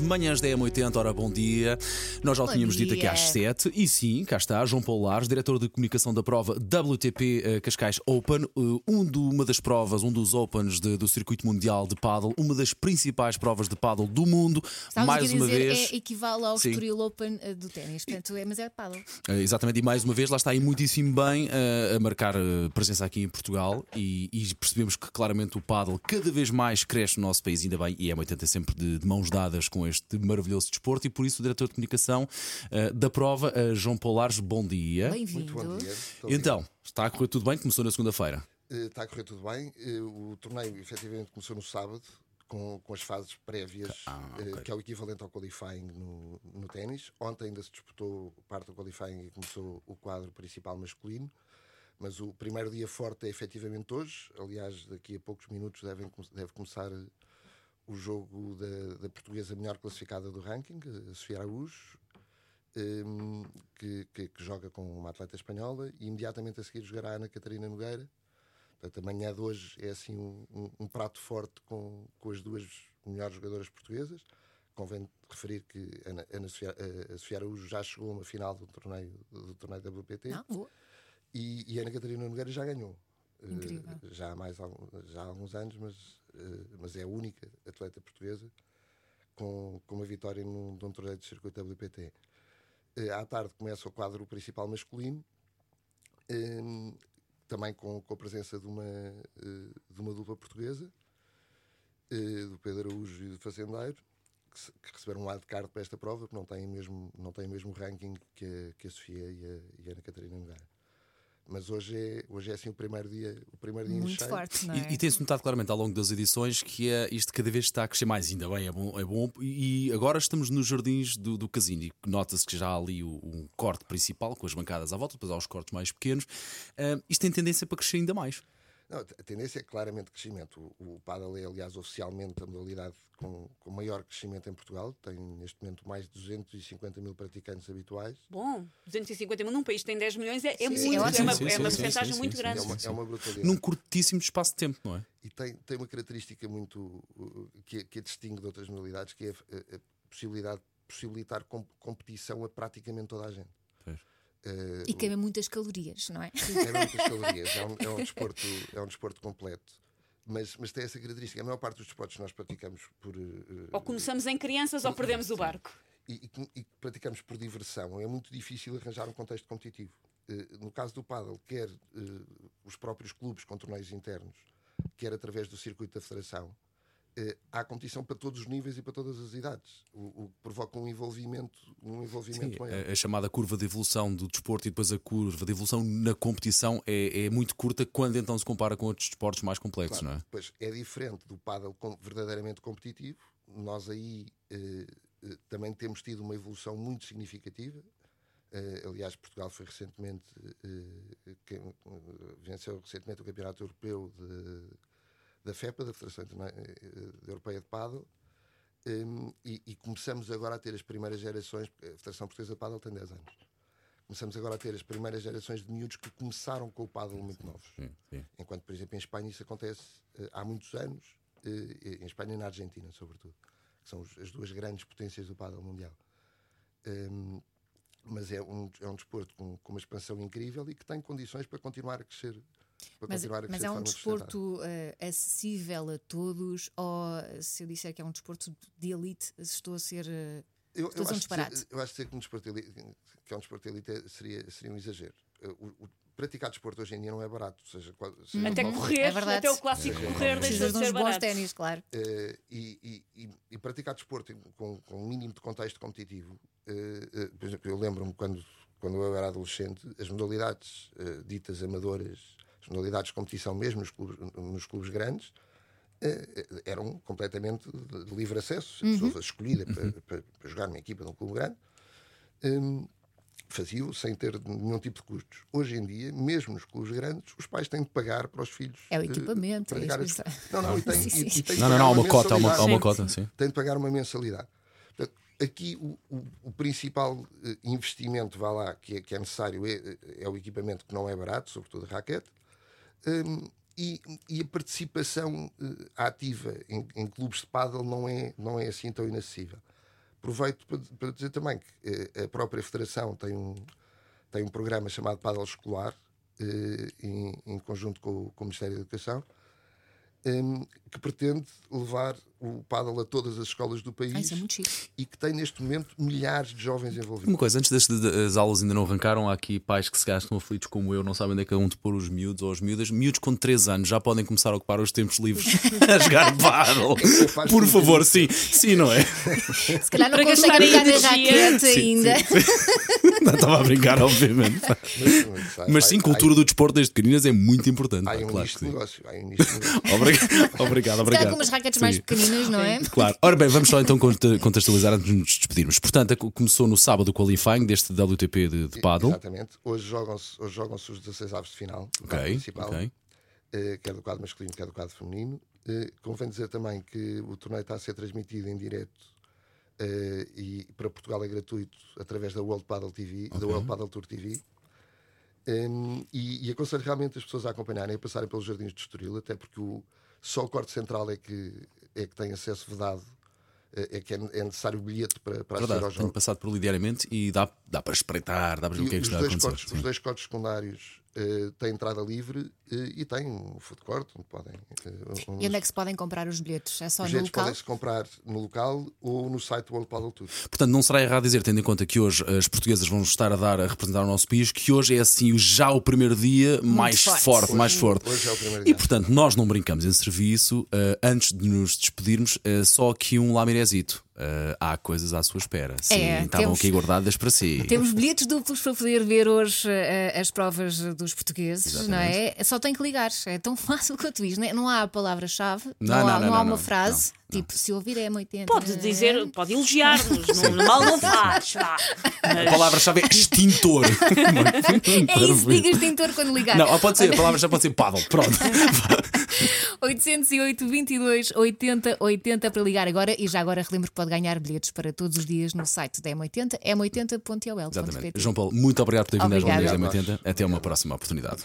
Manhãs da M80, ora bom dia. Nós já o tínhamos dito aqui dia. às 7 e sim, cá está João Paulo Lares, diretor de comunicação da prova WTP eh, Cascais Open, eh, um do- uma das provas, um dos Opens de- do circuito mundial de paddle, uma das principais provas de paddle do mundo. Estávamos mais a uma dizer, vez, é equivale ao Sim. Estoril Open eh, do ténis, portanto, é, mas é paddle. Exatamente, e mais uma vez lá está aí muitíssimo bem eh, a marcar presença aqui em Portugal e, e percebemos que claramente o paddle cada vez mais cresce no nosso país, ainda bem, e é 80 sempre de, de mãos dadas com este maravilhoso desporto e por isso o diretor de comunicação eh, da prova, eh, João Paulo Lares, bom dia. Bem-vindo. Muito bom dia. Então, está a correr tudo bem? Começou na segunda-feira. Eh, Está a correr tudo bem. O torneio efetivamente começou no sábado, com, com as fases prévias, eh, que é o equivalente ao qualifying no, no ténis. Ontem ainda se disputou parte do qualifying e começou o quadro principal masculino. Mas o primeiro dia forte é efetivamente hoje. Aliás, daqui a poucos minutos devem, deve começar o jogo da, da portuguesa melhor classificada do ranking, a Sofia Araújo, um, que, que- que joga com uma atleta espanhola e imediatamente a seguir jogará a Ana Catarina Nogueira. Portanto, a manhã de hoje é assim um, um- um prato forte com, com as duas melhores jogadoras portuguesas. Convém referir que a Ana, Ana Sofia, a- a Sofia Araújo já chegou a uma final do torneio, do torneio WPT Não, boa. e, e a Ana Catarina Nogueira já ganhou. Eh, já, há mais, já há alguns anos, mas, eh, mas é a única atleta portuguesa com, com uma vitória num, num torneio de circuito WPT. Eh, à tarde começa o quadro principal masculino, eh, também com, com a presença de uma, de uma dupla portuguesa, do Pedro Araújo e do Fazendeiro, que, receberam um wildcard para esta prova, porque não têm mesmo, não o mesmo ranking que a, que a Sofia e a, e a Ana Catarina. Mas hoje é, hoje é assim o primeiro dia, o primeiro dia em Muito cheio. forte, não é? E, e tem-se notado claramente ao longo das edições que é, isto cada vez está a crescer mais, ainda bem, é bom. É bom. E agora estamos nos jardins do, do casino e nota-se que já há ali o, um corte principal com as bancadas à volta, depois há os cortes mais pequenos. Ah, isto tem tendência para crescer ainda mais. Não, a tendência é claramente crescimento. O, o paddle é, aliás, oficialmente a modalidade com, com maior crescimento em Portugal. Tem neste momento mais de 250 mil praticantes habituais. Bom, 250 mil num país que tem 10 milhões é, é Sim, muito, é é, uma, Sim, é uma porcentagem muito sim, grande. É uma, é uma brutalidade. Num curtíssimo espaço de tempo, não é? E tem, tem uma característica muito uh, que, a- que a distingue de outras modalidades, que é a, a possibilidade de possibilitar com- competição a praticamente toda a gente. Pois. Uh, E queima muitas calorias, não é? Queima muitas calorias, é um, é um desporto, é um desporto completo. Mas, mas tem essa característica. A maior parte dos desportos que nós praticamos por. uh, Ou começamos em crianças ou perdemos o barco. e, e e praticamos por diversão, é muito difícil arranjar um contexto competitivo. Eh, no caso do paddle, quer eh, os próprios clubes com torneios internos, quer através do circuito da federação, há competição para todos os níveis e para todas as idades, o, que provoca um envolvimento, um envolvimento Sim, maior. a, a chamada curva de evolução do desporto e depois a curva de evolução na competição é, é muito curta quando então se compara com outros desportos mais complexos, Claro, não é? Pois é diferente do paddle verdadeiramente competitivo. Nós aí eh, eh, também temos tido uma evolução muito significativa. Eh, aliás, Portugal foi recentemente eh, eh, venceu recentemente o Campeonato Europeu de- da FEPA, da Federação eh, Europeia de Paddle. Em, e, e começamos agora a ter as primeiras gerações, a Federação Portuguesa de Paddle tem 10 anos. Começamos agora a ter as primeiras gerações de miúdos que começaram com o paddle muito novos. Sim, sim. Enquanto, por exemplo, em Espanha isso acontece eh, há muitos anos, eh, em Espanha e na Argentina, sobretudo, que são os- as duas grandes potências do paddle mundial. Ehm, mas é um, é um desporto com, com uma expansão incrível e que tem condições para continuar a crescer. Para Mas, continuar a mas é de um desporto eh, acessível a todos ou se eu disser que é um desporto de elite, estou a ser. eh, Eu, Estou a eu, um acho que dizer, disparate. eu acho que dizer que um desporto elite, que é um desporto elite é- seria, seria um exagero. Eh, O, o- praticar desporto hoje em dia não é barato. Ou seja, qual- seja Até correr, É verdade. até o clássico correr deixa Precisas de de ser barato. ténis, claro. Eh, e, e- e- e praticar desporto com, com um mínimo de contexto competitivo. eh, eh, por exemplo, eu lembro-me quando, quando eu era adolescente, as modalidades eh, ditas amadoras, as modalidades de competição mesmo nos clubes, nos clubes grandes, eh, eram completamente de livre acesso. A pessoa fosse escolhida para, para- para jogar numa equipa de um clube grande. hum, Fazia-o sem ter nenhum tipo de custos. Hoje em dia, mesmo nos clubes grandes, os pais têm de pagar para os filhos. É o eh, equipamento, é isso que esse- Não, não, e tem, Sim, sim. e tem Não, não, não, há uma cota, há uma, há uma cota, sim. tem de pagar uma mensalidade. Portanto, aqui o, o- o principal eh, investimento, vá lá, que é, que é necessário é, é o equipamento que não é barato, sobretudo a raquete, hum, e, e a participação eh, ativa em, em clubes de pádel não é, não é assim tão inacessível. Aproveito para, para dizer também que eh, a própria Federação tem um, tem um programa chamado Pádel Escolar, eh, em, em conjunto com, o- com o Ministério da Educação, em, que pretende levar o pádel a todas as escolas do Ah, país isso é muito chique. e que tem neste momento milhares de jovens envolvidos. Uma coisa, antes das as aulas ainda não arrancaram, há aqui pais que se gastam aflitos como eu, não sabem onde é que é onde pôr os miúdos ou as miúdas. Miúdos com 3 anos já podem começar a ocupar os tempos livres a jogar paddle. Faz Por favor, sim, sim, não é? Se calhar não Para consegue gastar pegar na energia. raquete ainda. Não estava a brincar, obviamente. Mas, Mas sim, cultura do desporto desde pequeninas é muito importante. Há, um claro de sim. negócio. Há um de negócio. Obrigado, obrigado. Se calhar com umas raquetes mais Sim. Pequeninas, não é? Claro. Ora bem, vamos só então conte- contextualizar antes de nos despedirmos. Portanto, começou no sábado o qualifying deste WTP de, de paddle. Exatamente. Hoje jogam-se hoje jogam-se os 16 aves de final Ok, principal, ok. eh, quer do quadro masculino, quer do quadro feminino. Eh, convém dizer também que o torneio está a ser transmitido em direto eh, e para Portugal é gratuito através da World Paddle TV, da World Paddle Tour TV. Em, e, e aconselho realmente as pessoas a acompanharem, a passarem pelos jardins de Estoril, até porque o, só o corte central é que, é que tem acesso vedado, eh, é que é, é necessário bilhete para, para assistir Verdade, aos tenho jogos. passado por ali diariamente e dá, dá para espreitar, dá para ver o que é que está a acontecer. cortes, os dois cortes secundários eh, têm entrada livre eh, e têm um food court onde podem. eh, um- E onde é que se podem comprar os bilhetes? É só os no bilhetes local? podem-se comprar no local ou no site do World Paddle Tour. Portanto, não será errado dizer, tendo em conta que hoje as portuguesas vão estar a dar a representar o nosso país, que hoje é assim já o primeiro dia mais forte. forte, mais forte. Hoje é o primeiro E dia. portanto, nós não brincamos em serviço. antes de nos despedirmos, só aqui um lamirezito. Eh, há coisas à sua espera. Sim, É, estavam temos- aqui guardadas para si. Temos bilhetes duplos para poder ver hoje eh, as provas dos portugueses, não é? Só tem que ligar. É tão fácil quanto isto. Não, é? Não há a palavra-chave, Não, não, há, não, não, não há uma não, frase. Tipo, se ouvir é 80. Pode dizer, pode elogiar-nos, mal não faz. vá. A palavra-chave é extintor. É isso, diga extintor quando ligar. Não, pode ser, a palavra-chave pode ser paddle. Pronto. 808 22 80 80 para ligar agora e já agora relembro que pode ganhar bilhetes para todos os dias no site da M80, Exatamente. m80.ol.pt. João Paulo, muito obrigado por ter vindo às. Londres M80. Até uma próxima oportunidade.